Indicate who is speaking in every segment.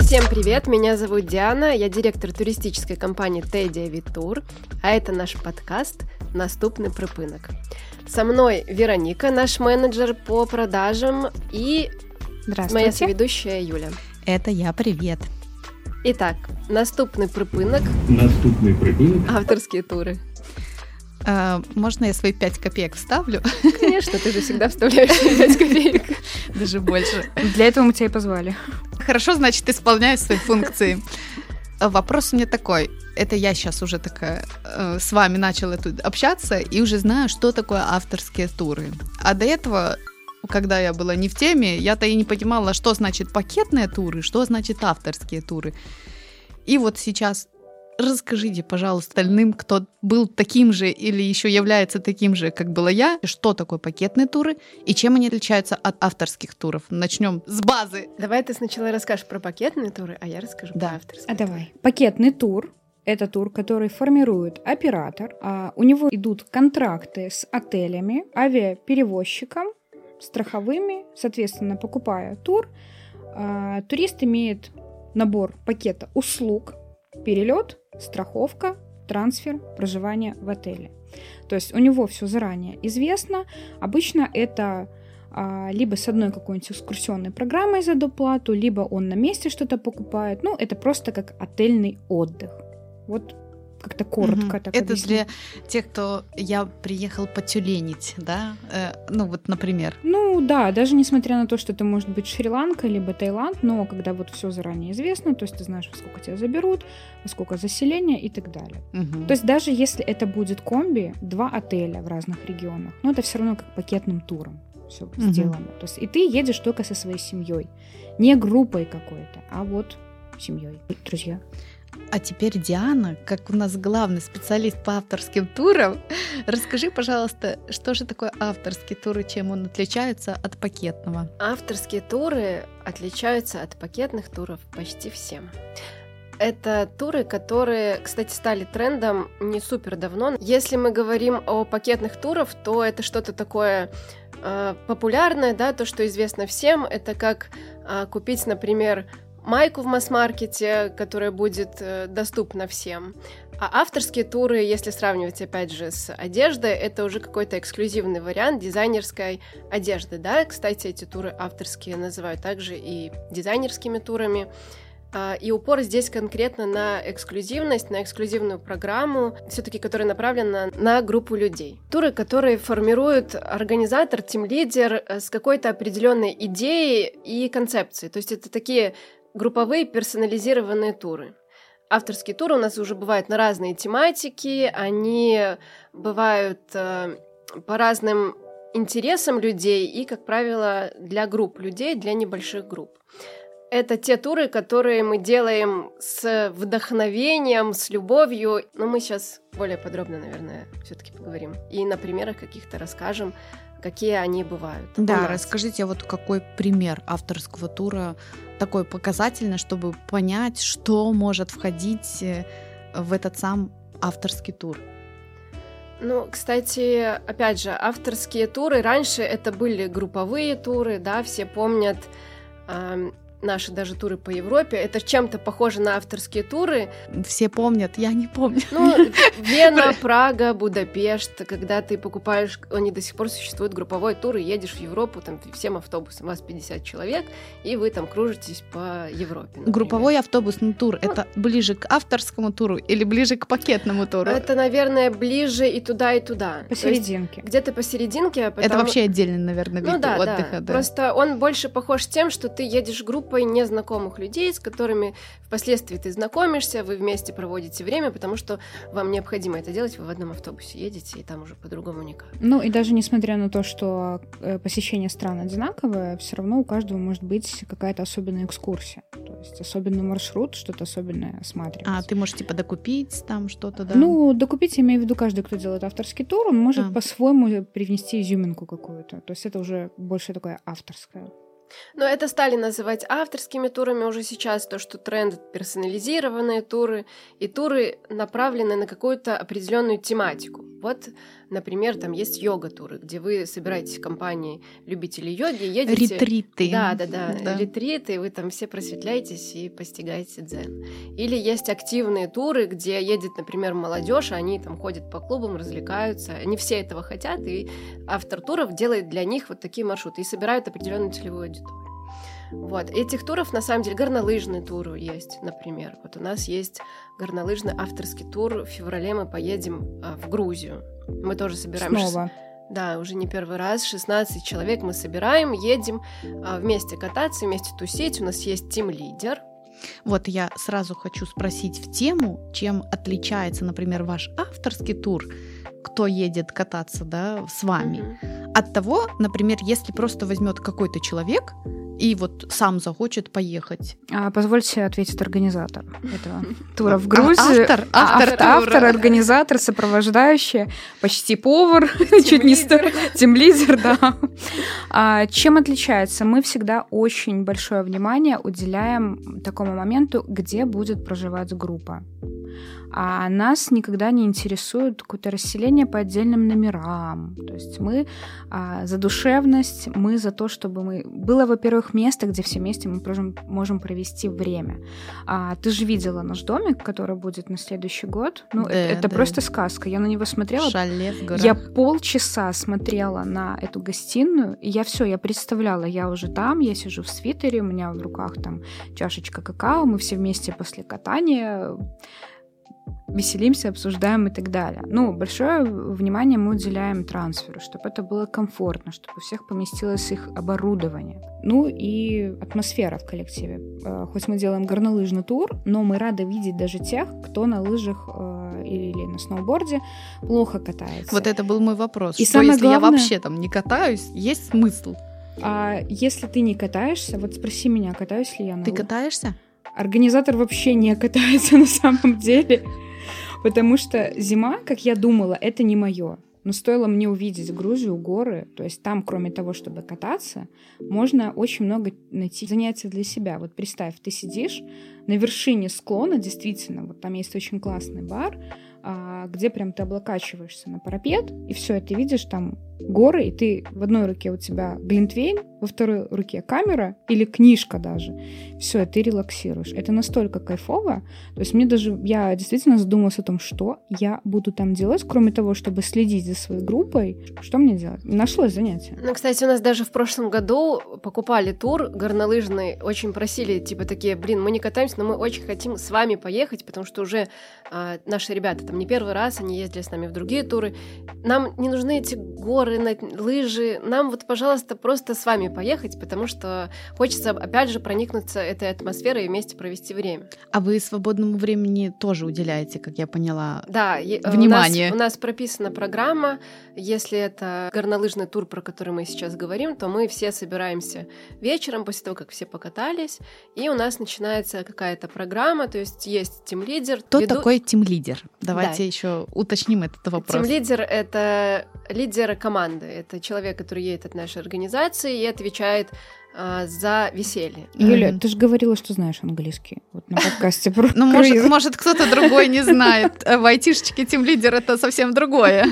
Speaker 1: Всем привет, меня зовут Диана, я директор туристической компании Тедди Авитур, а это наш подкаст «Наступный припинок». Со мной Вероника, наш менеджер по продажам, и моя соведущая Юля.
Speaker 2: Это я, привет.
Speaker 1: Итак, наступный припинок.
Speaker 3: Наступный припинок.
Speaker 1: Авторские туры.
Speaker 2: А, можно я свои 5 копеек вставлю?
Speaker 1: Конечно, ты же всегда вставляешь 5 копеек.
Speaker 2: Даже больше.
Speaker 4: Для этого мы тебя и позвали.
Speaker 2: Хорошо, значит, исполняю свои функции. Вопрос у меня такой. Это я сейчас уже такая э, с вами начала тут общаться и уже знаю, что такое авторские туры. А до этого когда я была не в теме, я-то и не понимала, что значит пакетные туры, что значит авторские туры. И вот сейчас Расскажите, пожалуйста, остальным, кто был таким же или еще является таким же, как была я, что такое пакетные туры и чем они отличаются от авторских туров. Начнем с базы.
Speaker 1: Давай ты сначала расскажешь про пакетные туры, а я расскажу
Speaker 2: да.
Speaker 1: про авторские.
Speaker 4: А давай. Пакетный тур это тур, который формирует оператор. А у него идут контракты с отелями, авиаперевозчиком, страховыми. Соответственно, покупая тур, а, турист имеет набор пакета услуг, перелет, страховка, трансфер, проживание в отеле. То есть у него все заранее известно. Обычно это а, либо с одной какой-нибудь экскурсионной программой за доплату, либо он на месте что-то покупает. Ну, это просто как отельный отдых. Вот как-то коротко. Угу. Так
Speaker 2: Это объясню. для тех, кто я приехал потюленить, да? Э, ну вот, например.
Speaker 4: Ну да, даже несмотря на то, что это может быть Шри-Ланка либо Таиланд, но когда вот все заранее известно, то есть ты знаешь, во сколько тебя заберут, во сколько заселения и так далее. Угу. То есть даже если это будет комби, два отеля в разных регионах, но это все равно как пакетным туром все угу. сделано. То есть и ты едешь только со своей семьей, не группой какой-то, а вот семьей, друзья.
Speaker 2: А теперь, Диана, как у нас главный специалист по авторским турам, расскажи, пожалуйста, что же такое авторский тур и чем он отличается от пакетного?
Speaker 1: Авторские туры отличаются от пакетных туров почти всем. Это туры, которые, кстати, стали трендом не супер давно. Если мы говорим о пакетных турах, то это что-то такое э, популярное, да, то, что известно всем. Это как э, купить, например, майку в масс-маркете, которая будет э, доступна всем. А авторские туры, если сравнивать опять же с одеждой, это уже какой-то эксклюзивный вариант дизайнерской одежды. Да, кстати, эти туры авторские называют также и дизайнерскими турами. А, и упор здесь конкретно на эксклюзивность, на эксклюзивную программу, все-таки которая направлена на группу людей. Туры, которые формируют организатор, тим-лидер э, с какой-то определенной идеей и концепцией. То есть это такие групповые персонализированные туры. Авторские туры у нас уже бывают на разные тематики, они бывают э, по разным интересам людей и, как правило, для групп людей, для небольших групп. Это те туры, которые мы делаем с вдохновением, с любовью. Но мы сейчас более подробно, наверное, все-таки поговорим. И на примерах каких-то расскажем, какие они бывают.
Speaker 2: Да, расскажите вот какой пример авторского тура такой показательный, чтобы понять, что может входить э, в этот сам авторский тур.
Speaker 1: Ну, кстати, опять же, авторские туры раньше это были групповые туры, да, все помнят наши даже туры по Европе. Это чем-то похоже на авторские туры.
Speaker 2: Все помнят, я не помню.
Speaker 1: Ну, Вена, Прага, Будапешт, когда ты покупаешь, они до сих пор существуют, групповой тур, и едешь в Европу, там, всем автобусом, у вас 50 человек, и вы там кружитесь по Европе.
Speaker 2: Например. Групповой автобусный тур, ну, это ближе к авторскому туру или ближе к пакетному туру?
Speaker 1: Это, наверное, ближе и туда, и туда.
Speaker 4: Посерединке.
Speaker 1: Где-то посерединке. А
Speaker 2: потом... Это вообще отдельный, наверное, вид ну, да, отдыха. Да.
Speaker 1: да. Просто он больше похож тем, что ты едешь группой группой незнакомых людей, с которыми впоследствии ты знакомишься, вы вместе проводите время, потому что вам необходимо это делать, вы в одном автобусе едете, и там уже по-другому никак.
Speaker 4: Ну и даже несмотря на то, что э, посещение стран одинаковое, все равно у каждого может быть какая-то особенная экскурсия. То есть особенный маршрут, что-то особенное осматривать.
Speaker 2: А ты можешь типа докупить там что-то, да?
Speaker 4: Ну, докупить, я имею в виду, каждый, кто делает авторский тур, он может а. по-своему привнести изюминку какую-то. То есть это уже больше такое авторское.
Speaker 1: Но это стали называть авторскими турами уже сейчас, то, что тренд — персонализированные туры, и туры направлены на какую-то определенную тематику. Вот, например, там есть йога-туры, где вы собираетесь в компании любителей йоги, едете...
Speaker 2: Ретриты.
Speaker 1: Да, да, да, да. Ретриты, вы там все просветляетесь и постигаете дзен. Или есть активные туры, где едет, например, молодежь, они там ходят по клубам, развлекаются. Они все этого хотят, и автор туров делает для них вот такие маршруты и собирают определенную целевую аудиторию. Вот. Этих туров, на самом деле, горнолыжные туры есть, например. Вот у нас есть горнолыжный авторский тур. В феврале мы поедем а, в Грузию. Мы тоже собираем...
Speaker 4: Снова.
Speaker 1: Да, уже не первый раз. 16 человек мы собираем, едем а, вместе кататься, вместе тусить. У нас есть тим-лидер.
Speaker 2: Вот я сразу хочу спросить в тему, чем отличается, например, ваш авторский тур, кто едет кататься, да, с вами,
Speaker 1: Мгм.
Speaker 2: от того, например, если просто возьмет какой-то человек и вот сам захочет поехать.
Speaker 4: А, позвольте ответить организатор этого тура в Грузию.
Speaker 2: автор?
Speaker 4: А,
Speaker 2: Автор
Speaker 4: ав-
Speaker 2: тура.
Speaker 4: автор, организатор, сопровождающая, почти повар, чуть не. Тимлидер, да. А, чем отличается? Мы всегда очень большое внимание уделяем такому моменту, где будет проживать группа. А нас никогда не интересует какое-то расселение по отдельным номерам. То есть мы а, за душевность, мы за то, чтобы мы... Было, во-первых, место, где все вместе мы можем, можем провести время. А, ты же видела наш домик, который будет на следующий год. Ну,
Speaker 2: Да,
Speaker 4: э- это
Speaker 2: да.
Speaker 4: просто сказка. Я на него смотрела.
Speaker 2: Шале в горах.
Speaker 4: Я полчаса смотрела на эту гостиную, и я все, я представляла, я уже там, я сижу в свитере, у меня в руках там чашечка какао, мы все вместе после катания веселимся, обсуждаем и так далее. Ну, большое внимание мы уделяем трансферу, чтобы это было комфортно, чтобы у всех поместилось их оборудование. Ну и атмосфера в коллективе. Э, Хоть мы делаем горнолыжный тур, но мы рады видеть даже тех, кто на лыжах э, или на сноуборде плохо катается.
Speaker 2: Вот это был мой вопрос.
Speaker 4: И
Speaker 2: что
Speaker 4: самое
Speaker 2: если я
Speaker 4: главное-
Speaker 2: вообще там не катаюсь, есть смысл?
Speaker 4: А если ты не катаешься, вот спроси меня, катаюсь ли я на
Speaker 2: Ты
Speaker 4: лыжах.
Speaker 2: катаешься?
Speaker 4: Организатор вообще не катается на самом деле, потому что зима, как я думала, это не мое. Но стоило мне увидеть Грузию, горы, то есть там, кроме того, чтобы кататься, можно очень много найти занятий для себя. Вот представь, ты сидишь на вершине склона, действительно, вот там есть очень классный бар, а, где прям ты облокачиваешься на парапет, и все, ты видишь там горы, и ты в одной руке у тебя глинтвейн, во второй руке камера или книжка даже. Все, ты релаксируешь. Это настолько кайфово. То есть мне даже, я действительно задумалась о том, что я буду там делать, кроме того, чтобы следить за своей группой. Что мне делать? Нашлось занятие.
Speaker 1: Ну, кстати, у нас даже в прошлом году покупали тур горнолыжный, очень просили, типа, такие, блин, мы не катаемся, но мы очень хотим с вами поехать, потому что уже а, наши ребята там не первый раз, они ездили с нами в другие туры. Нам не нужны эти горы, на- лыжи, нам вот, пожалуйста, просто с вами поехать, потому что хочется, опять же, проникнуться этой атмосферой и вместе провести время.
Speaker 2: А вы свободному времени тоже уделяете, как я поняла.
Speaker 1: Да, е- э,
Speaker 2: Внимание.
Speaker 1: У нас, у нас прописана программа. Если это горнолыжный тур, про который мы сейчас говорим, то мы все собираемся вечером после того, как все покатались, и у нас начинается какая-то программа, то есть есть тим-лидер.
Speaker 2: Кто
Speaker 1: веду-
Speaker 2: такой тим-лидер? Давайте
Speaker 1: Да.
Speaker 2: еще уточним этот вопрос.
Speaker 1: Тим-лидер — это лидер команды, это человек, который едет от нашей организации и отвечает а, за веселье.
Speaker 4: Юля,
Speaker 2: Мгм.
Speaker 4: ты же говорила, что знаешь английский. Вот на подкасте про
Speaker 2: Ну, может, кто-то другой не знает. Э, В айтишечке тим-лидер это совсем другое.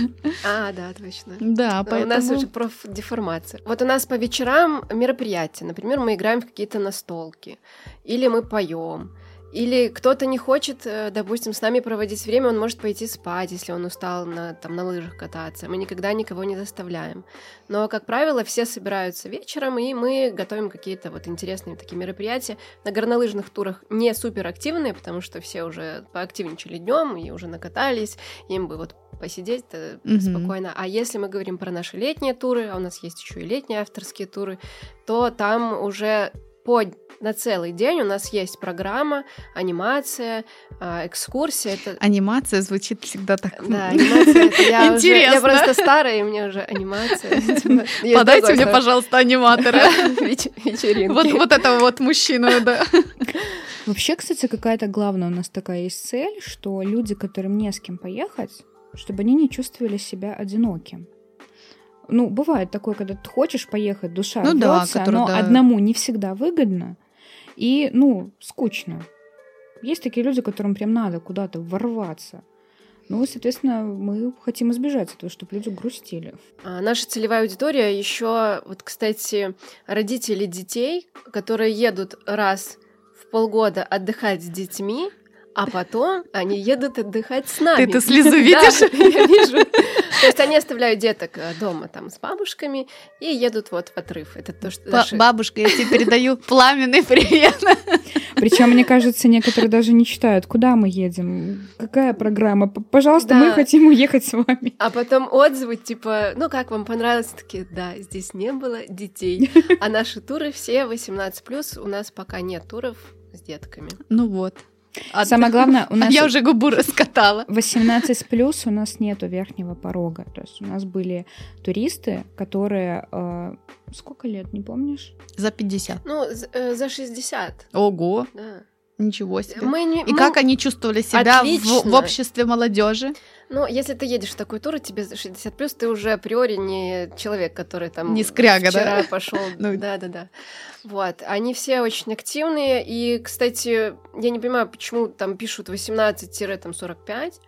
Speaker 1: А, да, точно.
Speaker 2: Да,
Speaker 1: У нас
Speaker 2: поэтому...
Speaker 1: уже профдеформация. Вот у нас по вечерам мероприятия. Например, мы играем в какие-то настолки. Или мы поем. Или кто-то не хочет, э, допустим, с нами проводить время, он может пойти спать, если он устал на, там, на лыжах кататься. Мы никогда никого не заставляем. Но, как правило, все собираются вечером, и мы готовим какие-то вот интересные такие мероприятия. На горнолыжных турах не супер активные, потому что все уже поактивничали днем и уже накатались, им бы вот посидеть
Speaker 2: Мгм.
Speaker 1: спокойно. А если мы говорим про наши летние туры, а у нас есть еще и летние авторские туры, то там уже по на целый день у нас есть программа, анимация, а, экскурсия. Это
Speaker 2: Анимация звучит всегда так...
Speaker 1: да, анимация. это я, уже, я
Speaker 2: Интересно.
Speaker 1: просто старая, и мне уже анимация. Типа,
Speaker 2: Подайте мне, пожалуйста, аниматора.
Speaker 1: Веч- вечеринки.
Speaker 2: Вот, вот этого вот мужчину, да.
Speaker 4: Вообще, кстати, какая-то главная у нас такая есть цель, что люди, которым не с кем поехать, чтобы они не чувствовали себя одиноким. Ну, бывает такое, когда ты хочешь поехать, душа
Speaker 2: Ну да,
Speaker 4: рвётся,
Speaker 2: который,
Speaker 4: но
Speaker 2: да.
Speaker 4: одному не всегда выгодно и, ну, скучно. Есть такие люди, которым прям надо куда-то ворваться. Ну, соответственно, мы хотим избежать этого, чтобы люди грустили.
Speaker 1: А наша целевая аудитория еще, вот, кстати, родители детей, которые едут раз в полгода отдыхать с детьми, а потом они едут отдыхать с нами.
Speaker 2: Ты эту слезу видишь?
Speaker 1: Да, я вижу. То есть они оставляют деток э, дома там с бабушками и едут вот в отрыв. Это то, что
Speaker 2: Ба- Бабушка, я тебе передаю пламенный привет.
Speaker 4: Причем, мне кажется, некоторые даже не читают, куда мы едем, какая программа. Пожалуйста, мы хотим уехать с вами.
Speaker 1: А потом отзывы типа, ну как вам понравилось? Такие, да, здесь не было детей. А наши туры все 18+, у нас пока нет туров с детками.
Speaker 2: Ну вот. А
Speaker 4: Самое главное, у
Speaker 2: а
Speaker 4: нас
Speaker 2: я уже губу раскатала.
Speaker 4: 18 плюс у нас нету верхнего порога. То есть у нас были туристы, которые... э, сколько лет, не помнишь?
Speaker 2: За 50.
Speaker 1: Ну, э, за 60,
Speaker 2: Ого,
Speaker 1: да.
Speaker 2: Ничего себе.
Speaker 1: Мы не,
Speaker 2: И
Speaker 1: мы-
Speaker 2: как они чувствовали себя в,
Speaker 1: Отлично.
Speaker 2: в обществе молодежи?
Speaker 1: Ну, если ты едешь в такой тур, и тебе за 60 плюс, ты уже априори не человек, который там
Speaker 2: Не скряга,
Speaker 1: вчера
Speaker 2: да?
Speaker 1: пошел.
Speaker 2: Ну.
Speaker 1: Да, да, да. Вот. Они все очень активные. И, кстати, я не понимаю, почему там пишут 18-45.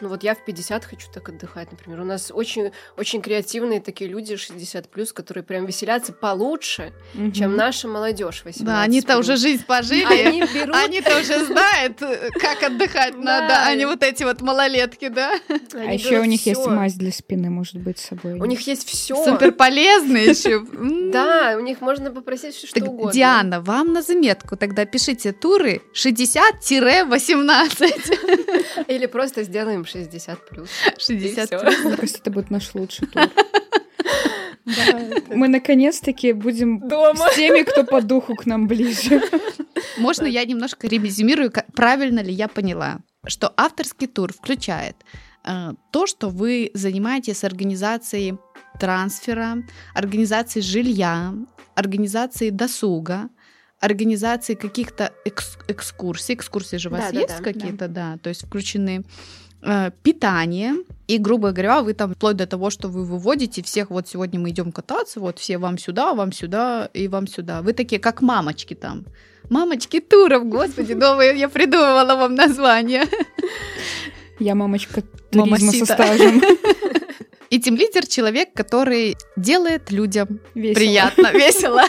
Speaker 1: Ну вот я в 50 хочу так отдыхать, например. У нас очень, очень креативные такие люди 60 плюс, которые прям веселятся получше, чем
Speaker 4: Мгм.
Speaker 1: наша молодежь 18
Speaker 2: Да, они-то уже жизнь пожили.
Speaker 1: Они берут,
Speaker 2: Они-то уже знают, как отдыхать надо, а не вот эти вот малолетки, да?
Speaker 4: А
Speaker 1: они
Speaker 4: еще у них есть мазь для спины, может быть, с собой.
Speaker 1: У них есть все.
Speaker 2: Супер полезные еще.
Speaker 1: Да, у них можно попросить все что угодно.
Speaker 2: Диана, вам на заметку тогда пишите туры 60-18.
Speaker 1: Или просто сделаем 60 плюс.
Speaker 2: 60
Speaker 1: всё.
Speaker 2: плюс.
Speaker 4: Кажется, это будет наш лучший тур. Мы наконец-таки будем с теми, кто по духу к нам ближе.
Speaker 2: Можно я немножко резюмирую, правильно ли я поняла, что авторский тур включает э, то, что вы занимаетесь организацией трансфера, организацией жилья, организацией досуга, организацией каких-то экс- экскурсий. Экскурсии же у вас есть какие-то, да. то есть включены питание, и, грубо говоря, вы там вплоть до того, что вы выводите всех, вот сегодня мы идем кататься, вот все вам сюда, вам сюда и вам сюда. Вы такие, как мамочки там. Мамочки туров, господи, новое я придумывала вам название.
Speaker 4: Я мамочка туризма со стажем.
Speaker 2: И тем лидер человек, который делает людям
Speaker 4: Весело.
Speaker 2: приятно, весело.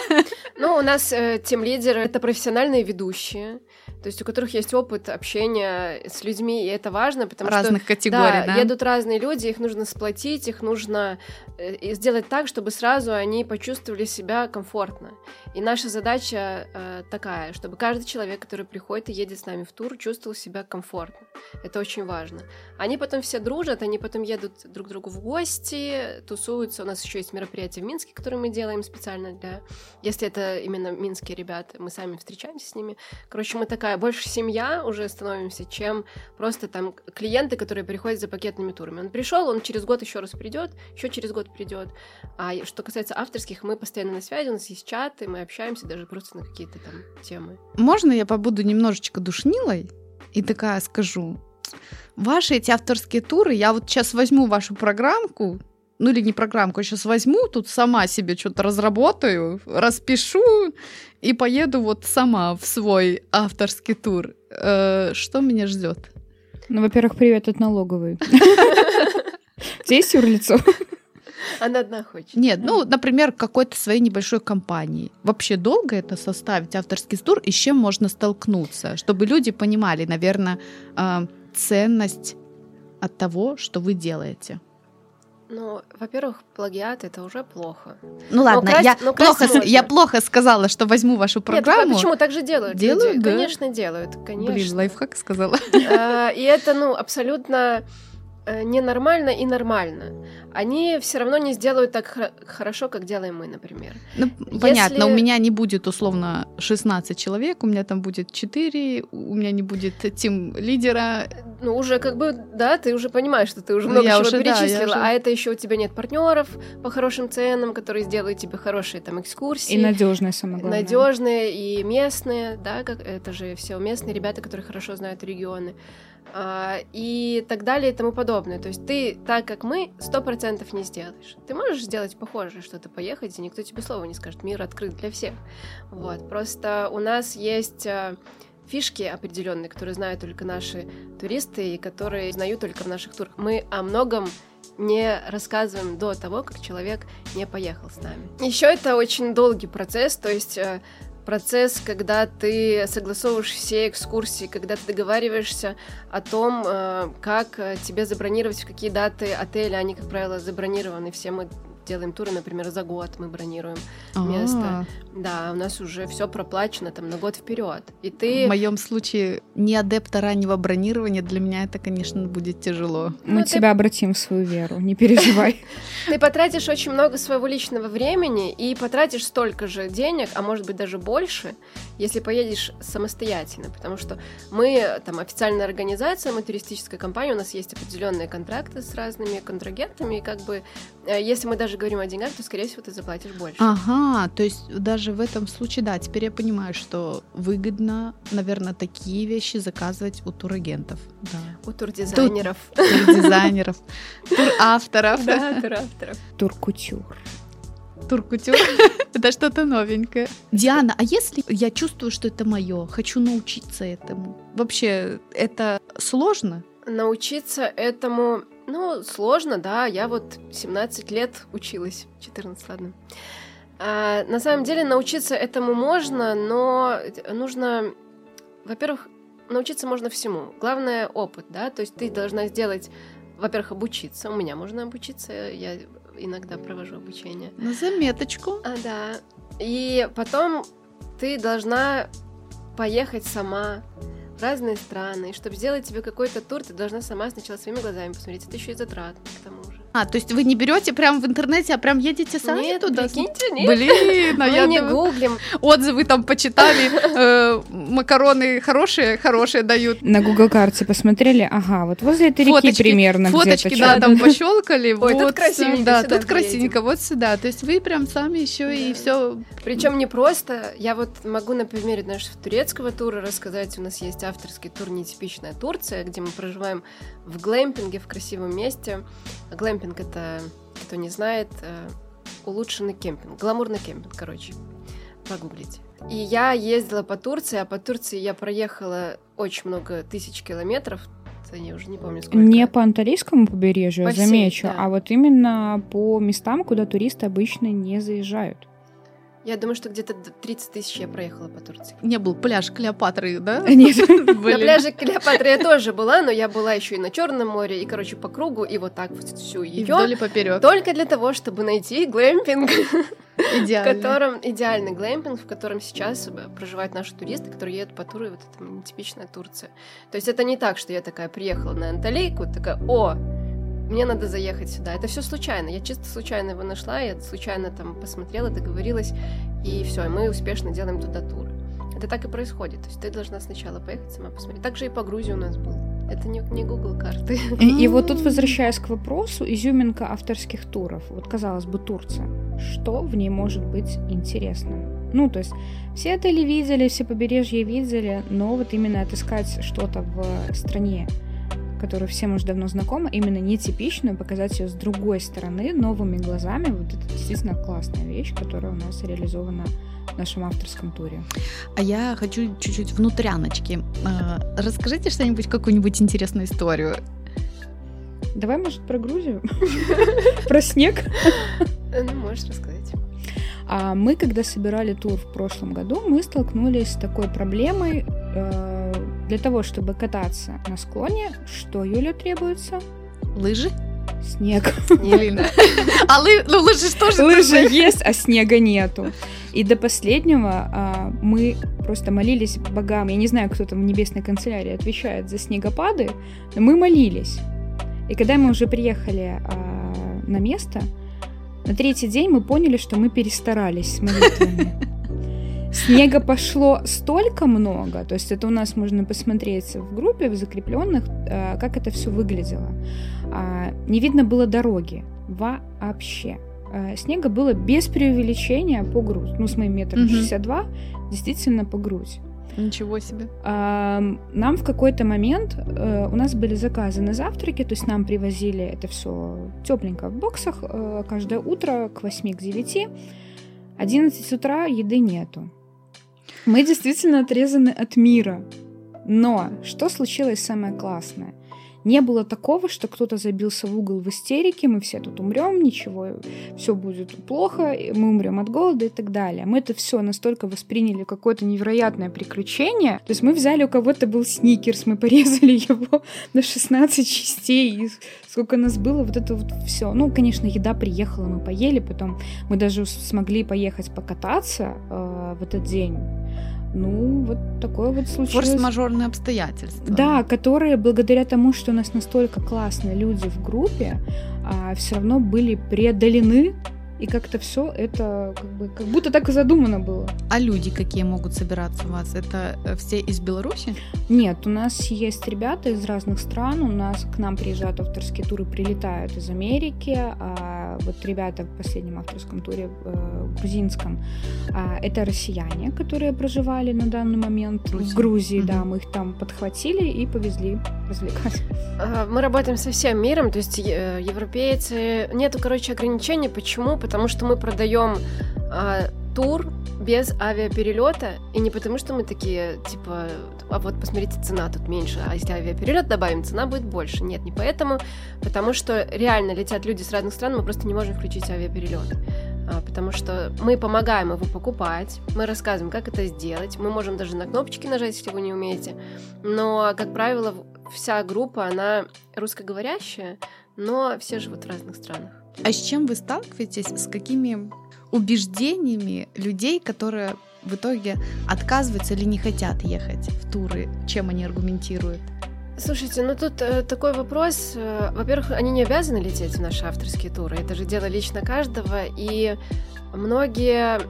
Speaker 1: Ну, у нас э, тем лидеры это профессиональные ведущие, то есть у которых есть опыт общения с людьми, и это важно, потому
Speaker 2: Разных
Speaker 1: что
Speaker 2: категорий,
Speaker 1: да,
Speaker 2: да?
Speaker 1: едут разные люди, их нужно сплотить, их нужно э, сделать так, чтобы сразу они почувствовали себя комфортно. И наша задача э, такая, чтобы каждый человек, который приходит и едет с нами в тур, чувствовал себя комфортно. Это очень важно. Они потом все дружат, они потом едут друг к другу в гости, тусуются. У нас еще есть мероприятие в Минске, которое мы делаем специально для... Если это именно минские ребята, мы сами встречаемся с ними. Короче, мы такая больше семья уже становимся, чем просто там клиенты, которые приходят за пакетными турами. Он пришел, он через год еще раз придет, еще через год придет. А что касается авторских, мы постоянно на связи, у нас есть чаты, мы общаемся даже просто на какие-то там темы.
Speaker 2: Можно я побуду немножечко душнилой и такая скажу? Ваши эти авторские туры, я вот сейчас возьму вашу программку, ну или не программку, я сейчас возьму, тут сама себе что-то разработаю, распишу и поеду вот сама в свой авторский тур. Э, что меня ждет?
Speaker 4: Ну, во-первых, привет от налоговой. Есть юрлицо?
Speaker 1: Она одна хочет.
Speaker 2: Нет, ну, например, какой-то своей небольшой компании. Вообще долго это составить авторский тур и с чем можно столкнуться, чтобы люди понимали, наверное, э, ценность от того, что вы делаете.
Speaker 1: Ну, во-первых, плагиат это уже плохо.
Speaker 2: Ну ладно,
Speaker 1: красть-
Speaker 2: я,
Speaker 1: ну, красть
Speaker 2: плохо,
Speaker 1: можно.
Speaker 2: я плохо сказала, что возьму вашу
Speaker 1: Нет,
Speaker 2: программу.
Speaker 1: а почему так же делают?
Speaker 2: Делают,
Speaker 1: люди?
Speaker 2: да?
Speaker 1: Конечно, делают, конечно.
Speaker 2: Блин, лайфхак сказала.
Speaker 1: А, И это, ну, абсолютно э, ненормально и нормально. Они все равно не сделают так хо- хорошо, как делаем мы, например.
Speaker 2: Ну, понятно, у меня не будет условно 16 человек, у меня там будет 4, у меня не будет тим лидера.
Speaker 1: Ну, уже как бы, да, ты уже понимаешь, что ты уже
Speaker 2: Ну,
Speaker 1: много
Speaker 2: я
Speaker 1: чего
Speaker 2: уже, да,
Speaker 1: перечислила,
Speaker 2: уже-
Speaker 1: а это еще у тебя нет партнеров по хорошим ценам, которые сделают тебе хорошие там экскурсии.
Speaker 4: И надежная, самое главное.
Speaker 1: надежные и местные, да, как это же все местные ребята, которые хорошо знают регионы. а, и так далее и тому подобное. То есть ты, так как мы, сто процентов не сделаешь. Ты можешь сделать похожее, что-то поехать, и никто тебе слова не скажет. Мир открыт для всех. Вот. Просто у нас есть а, фишки определенные, которые знают только наши туристы и которые знают только в наших турах. Мы о многом не рассказываем до того, как человек не поехал с нами. Еще это очень долгий процесс, то есть э, процесс, когда ты согласовываешь все экскурсии, когда ты договариваешься о том, э, как э, тебе забронировать, в какие даты отеля, они, как правило, забронированы, все мы делаем туры, например, за год мы бронируем А-а-а. место. Да, у нас уже все проплачено там на год вперед. И ты...
Speaker 2: В моем случае не адепта раннего бронирования, для меня это, конечно, будет тяжело.
Speaker 4: Мы ну, тебя ты... обратим в свою веру, не переживай.
Speaker 1: Ты потратишь очень много своего личного времени и потратишь столько же денег, а может быть даже больше, если поедешь самостоятельно, потому что мы там официальная организация, мы туристическая компания, у нас есть определенные контракты с разными контрагентами, и как бы э, если мы даже говорим о деньгах, то, скорее всего, ты заплатишь больше.
Speaker 2: Ага, то есть даже в этом случае, да, теперь я понимаю, что выгодно, наверное, такие вещи заказывать у турагентов. Да.
Speaker 1: У турдизайнеров.
Speaker 2: Турдизайнеров. Туравторов.
Speaker 1: Да, туравторов.
Speaker 4: Туркутюр.
Speaker 2: Туркутюр. Это что-то новенькое. Диана, а если я чувствую, что это мое, хочу научиться этому, вообще это сложно?
Speaker 1: Научиться этому ну, сложно, да. Я вот 17 лет училась. 14, ладно. А, на самом деле научиться этому можно, но нужно, во-первых, научиться можно всему. Главное опыт, да. То есть ты должна сделать, во-первых, обучиться. У меня можно обучиться. Я иногда провожу обучение.
Speaker 2: На заметочку.
Speaker 1: А, да. И потом ты должна поехать сама разные страны. И чтобы сделать тебе какой-то тур, ты должна сама сначала своими глазами посмотреть. Это еще и затратно, к тому.
Speaker 2: А, то есть вы не берете прям в интернете, а прям едете сами
Speaker 1: нет,
Speaker 2: туда?
Speaker 1: Прикиньте, нет.
Speaker 2: Блин,
Speaker 1: а я не гуглим.
Speaker 2: Отзывы там почитали, э, макароны хорошие, хорошие дают.
Speaker 4: На Google карте посмотрели, ага, вот возле этой реки примерно
Speaker 2: Фоточки, да, там пощелкали.
Speaker 1: Ой, тут красивенько.
Speaker 2: Да, тут красивенько, вот сюда. То есть вы прям сами еще и все.
Speaker 1: Причем не просто. Я вот могу на примере нашего турецкого тура рассказать. У нас есть авторский тур «Нетипичная Турция», где мы проживаем в глэмпинге в красивом месте. Глэмпинг Кемпинг это, кто не знает, э, улучшенный кемпинг, гламурный кемпинг, короче, погуглите. И я ездила по Турции, а по Турции я проехала очень много тысяч километров, я уже не помню сколько.
Speaker 4: Не по Анталийскому побережью, по замечу, всей, да. а вот именно по местам, куда туристы обычно не заезжают.
Speaker 1: Я думаю, что где-то 30 тысяч я проехала по Турции.
Speaker 2: Не был пляж Клеопатры, да?
Speaker 4: Нет.
Speaker 1: На пляже Клеопатры я тоже была, но я была еще и на Черном море, и, короче, по кругу, и вот так вот всю ее. И
Speaker 2: вдоль и поперек.
Speaker 1: Только для того, чтобы найти глэмпинг.
Speaker 2: Идеально.
Speaker 1: В котором идеальный глэмпинг, в котором сейчас проживают наши туристы, которые едут по туру, и вот это нетипичная Турция. То есть это не так, что я такая приехала на Анталейку, такая, о, мне надо заехать сюда. Это все случайно. Я чисто случайно его нашла, я случайно там посмотрела, договорилась, и все, и мы успешно делаем туда тур. Это так и происходит. То есть ты должна сначала поехать сама посмотреть. Так же и по Грузии у нас был. Это не, не Google карты.
Speaker 4: И, и вот тут возвращаясь к вопросу, изюминка авторских туров. Вот казалось бы, Турция. Что в ней может быть интересно? Ну, то есть все отели видели, все побережья видели, но вот именно отыскать что-то в стране, которая всем уже давно знакома, именно нетипичную, показать ее с другой стороны, новыми глазами. Вот это действительно классная вещь, которая у нас реализована в нашем авторском туре.
Speaker 2: А я хочу чуть-чуть внутряночки. А, расскажите что-нибудь, какую-нибудь интересную историю.
Speaker 4: Давай, может, про Грузию? Про снег?
Speaker 1: Ну, можешь рассказать.
Speaker 4: А мы, когда собирали тур в прошлом году, мы столкнулись с такой проблемой. Для того, чтобы кататься на склоне, что Юля требуется?
Speaker 2: Лыжи?
Speaker 4: Снег.
Speaker 2: Снег. А лы... ну, лыжи что же?
Speaker 4: Лыжи есть, а снега нету. И до последнего а, мы просто молились богам. Я не знаю, кто там в небесной канцелярии отвечает за снегопады, но мы молились. И когда мы уже приехали а, на место, на третий день мы поняли, что мы перестарались с молитвами. Снега пошло столько много, то есть это у нас можно посмотреть в группе, в закрепленных, э, как это все выглядело. А, не видно было дороги вообще. Э, снега было без преувеличения по грудь. Ну, с моим метром 62, действительно по грудь.
Speaker 2: Ничего себе.
Speaker 4: Нам в какой-то момент э, у нас были заказаны завтраки, то есть нам привозили это все тепленько в боксах каждое утро к 8 к 9. 11 утра еды нету. Мы действительно отрезаны от мира. Но что случилось самое классное? Не было такого, что кто-то забился в угол в истерике, мы все тут умрем, ничего, все будет плохо, мы умрем от голода и так далее. Мы это все настолько восприняли какое-то невероятное приключение. То есть мы взяли, у кого-то был сникерс, мы порезали его на 16 частей, и сколько нас было, вот это вот все. Ну, конечно, еда приехала, мы поели, потом мы даже смогли поехать покататься э, в этот день. Ну, вот такое вот случилось.
Speaker 2: Форс-мажорные обстоятельства.
Speaker 4: Да, которые благодаря тому, что у нас настолько классные люди в группе, а, все равно были преодолены и как-то все это как бы как будто так и задумано было.
Speaker 2: А люди какие могут собираться у вас? Это э, все из Беларуси?
Speaker 4: Нет, у нас есть ребята из разных стран. У нас к нам приезжают авторские туры, прилетают из Америки. А вот ребята в последнем авторском туре э, грузинском а, это россияне, которые проживали на данный момент Грузия. в Грузии. Угу. Да, мы их там подхватили и повезли развлекать.
Speaker 1: А, мы работаем со всем миром, то есть э, европейцы. Нету, короче, ограничений. Почему? Потому что мы продаем а, тур без авиаперелета, и не потому что мы такие, типа, а вот посмотрите, цена тут меньше, а если авиаперелет добавим, цена будет больше. Нет, не поэтому, потому что реально летят люди с разных стран, мы просто не можем включить авиаперелет. А, потому что мы помогаем его покупать, мы рассказываем, как это сделать, мы можем даже на кнопочки нажать, если вы не умеете. Но, как правило, вся группа, она русскоговорящая, но все живут в разных странах.
Speaker 2: А с чем вы сталкиваетесь, с какими убеждениями людей, которые в итоге отказываются или не хотят ехать в туры, чем они аргументируют?
Speaker 1: Слушайте, ну тут э, такой вопрос. Э, во-первых, они не обязаны лететь в наши авторские туры. Это же дело лично каждого. И многие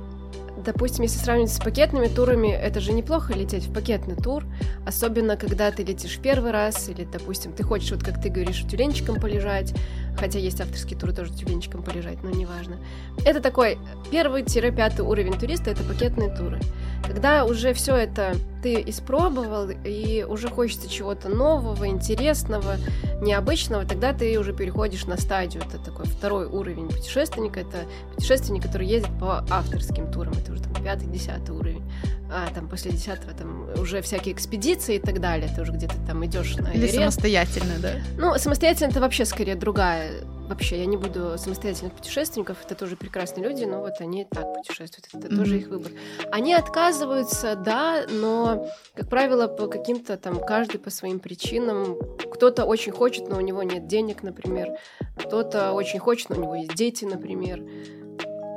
Speaker 1: Допустим, если сравнивать с пакетными турами, это же неплохо лететь в пакетный тур, особенно когда ты летишь первый раз, или, допустим, ты хочешь, вот как ты говоришь, тюленчиком полежать, хотя есть авторские туры тоже тюленчиком полежать, но неважно. Это такой первый-пятый уровень туриста, это пакетные туры. Когда уже все это ты испробовал, и уже хочется чего-то нового, интересного, необычного, тогда ты уже переходишь на стадию. Это такой второй уровень путешественника. Это путешественник, который ездит по авторским турам. Это уже там пятый, десятый уровень. А там после десятого там уже всякие экспедиции и так далее. Ты уже где-то там идешь на
Speaker 2: Или самостоятельно, да?
Speaker 1: Ну, самостоятельно это вообще скорее другая вообще, я не буду самостоятельных путешественников, это тоже прекрасные люди, но вот они так путешествуют, это mm-hmm. тоже их выбор. Они отказываются, да, но, как правило, по каким-то там, каждый по своим причинам. Кто-то очень хочет, но у него нет денег, например. Кто-то очень хочет, но у него есть дети, например.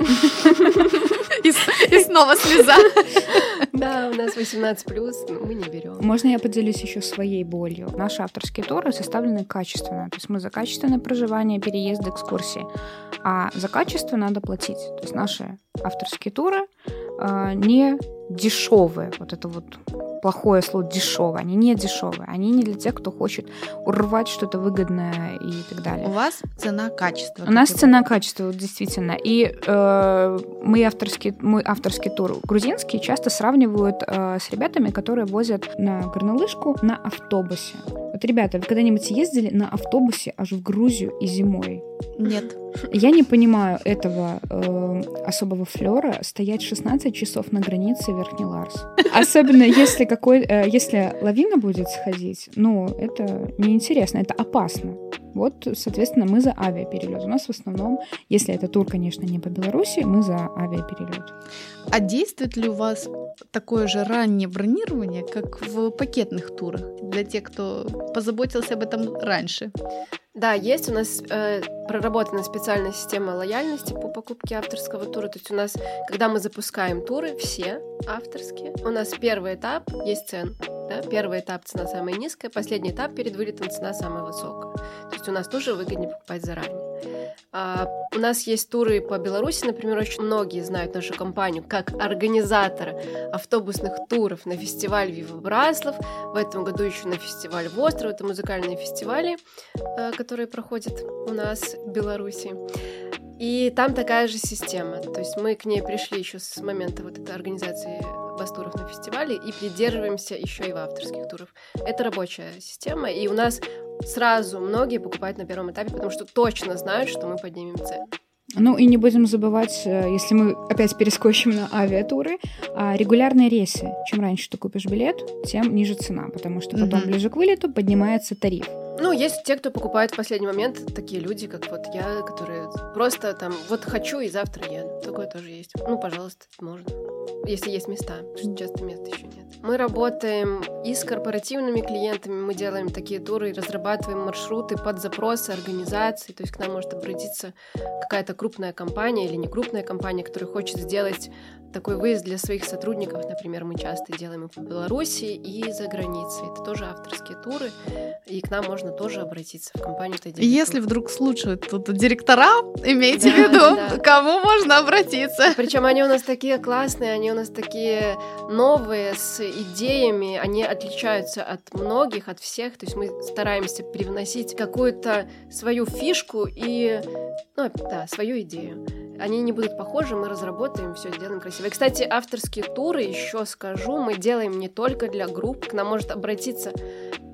Speaker 2: И снова слеза.
Speaker 1: Да, у нас 18 плюс, мы не берем.
Speaker 4: Можно я поделюсь еще своей болью? Наши авторские туры составлены качественно. То есть мы за качественное проживание, переезд, экскурсии. А за качество надо платить. То есть наши авторские туры не дешевые. Вот это вот плохое слово дешевые. Они не дешевые. Они не для тех, кто хочет урвать что-то выгодное и так далее.
Speaker 2: У вас цена-качество.
Speaker 4: У нас цена-качество, действительно. И э, мы авторский, мой авторский тур грузинский часто сравнивают э, с ребятами, которые возят на горнолыжку на автобусе. Вот, ребята, вы когда-нибудь ездили на автобусе аж в Грузию и зимой?
Speaker 2: Нет.
Speaker 4: Я не понимаю этого э, особого флера стоять 16 часов на границе Верхний Ларс. Особенно если какой, э, если лавина будет сходить, ну, это неинтересно, это опасно. Вот, соответственно, мы за авиаперелет. У нас в основном, если это тур, конечно, не по Беларуси, мы за авиаперелет.
Speaker 2: А действует ли у вас такое же раннее бронирование, как в пакетных турах, для тех, кто позаботился об этом раньше?
Speaker 1: Да, есть у нас э, проработана специальная система лояльности по покупке авторского тура. То есть у нас, когда мы запускаем туры, все авторские, у нас первый этап есть цен. Да? Первый этап цена самая низкая, последний этап перед вылетом цена самая высокая. То есть у нас тоже выгоднее покупать заранее. А, у нас есть туры по Беларуси, например, очень многие знают нашу компанию как организатора автобусных туров на фестиваль Вива Браслов. В этом году еще на фестиваль Востров. Это музыкальные фестивали, а, которые проходят у нас в Беларуси. И там такая же система. То есть мы к ней пришли еще с момента вот этой организации бастуров на фестивале и придерживаемся еще и в авторских турах. Это рабочая система, и у нас сразу многие покупают на первом этапе, потому что точно знают, что мы поднимем цену.
Speaker 4: Ну и не будем забывать, э, если мы опять перескочим на авиатуры, а регулярные рейсы. Чем раньше ты купишь билет, тем ниже цена, потому что потом
Speaker 2: Мгм.
Speaker 4: ближе к вылету поднимается тариф.
Speaker 1: Ну, есть те, кто покупает в последний момент, такие люди, как вот я, которые просто там, вот хочу и завтра еду. Такое тоже есть. Ну, пожалуйста, можно. Если есть места, потому что часто мест еще нет. Мы работаем и с корпоративными клиентами, мы делаем такие туры, и разрабатываем маршруты под запросы организации, то есть к нам может обратиться какая-то крупная компания или не крупная компания, которая хочет сделать такой выезд для своих сотрудников, например, мы часто делаем и в Беларуси, и за границей. Это тоже авторские туры, и к нам можно тоже обратиться в компанию Тедди
Speaker 2: Если вдруг слушают тут директора, имейте в
Speaker 1: Да,
Speaker 2: виду,
Speaker 1: да.
Speaker 2: кому можно обратиться.
Speaker 1: Причем они у нас такие классные, они у нас такие новые, с идеями, они отличаются от многих, от всех. То есть мы стараемся привносить какую-то свою фишку и, ну, да, свою идею. Они не будут похожи, мы разработаем, все сделаем красиво. И, кстати, авторские туры, еще скажу, мы делаем не только для групп, к нам может обратиться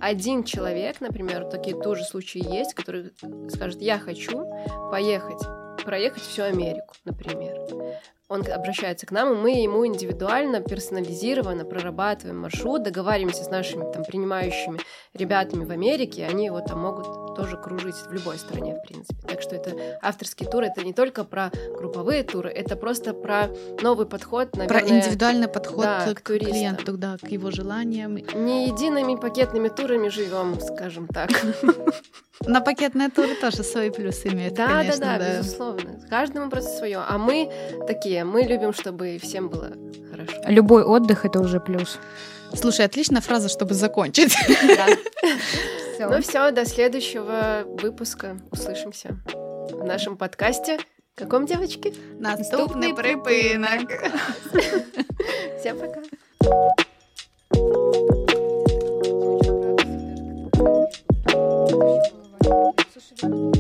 Speaker 1: один человек, например, такие тоже случаи есть, который скажет, я хочу поехать, проехать всю Америку, например. Он обращается к нам, и мы ему индивидуально, персонализированно прорабатываем маршрут, договариваемся с нашими там принимающими ребятами в Америке, они его там могут тоже кружить в любой стране, в принципе. Так что это авторские туры, это не только про групповые туры, это просто про новый подход,
Speaker 2: Про
Speaker 1: наверное,
Speaker 2: индивидуальный подход
Speaker 1: да,
Speaker 2: к
Speaker 1: к туристам.
Speaker 2: клиенту, да, к его желаниям.
Speaker 1: не едиными пакетными турами живем, скажем так.
Speaker 2: На пакетные туры тоже свои плюсы имеют,
Speaker 1: Да,
Speaker 2: конечно,
Speaker 1: да, да,
Speaker 2: да.
Speaker 1: безусловно. Каждому просто свое. А мы такие, мы любим, чтобы всем было хорошо.
Speaker 4: Любой отдых это уже плюс.
Speaker 2: Слушай, отличная фраза, чтобы закончить.
Speaker 1: Да. Ну все, до следующего выпуска. Услышимся в нашем подкасте. Каком, девочки?
Speaker 2: Наступний припинок.
Speaker 1: Всем пока.
Speaker 4: Слушай,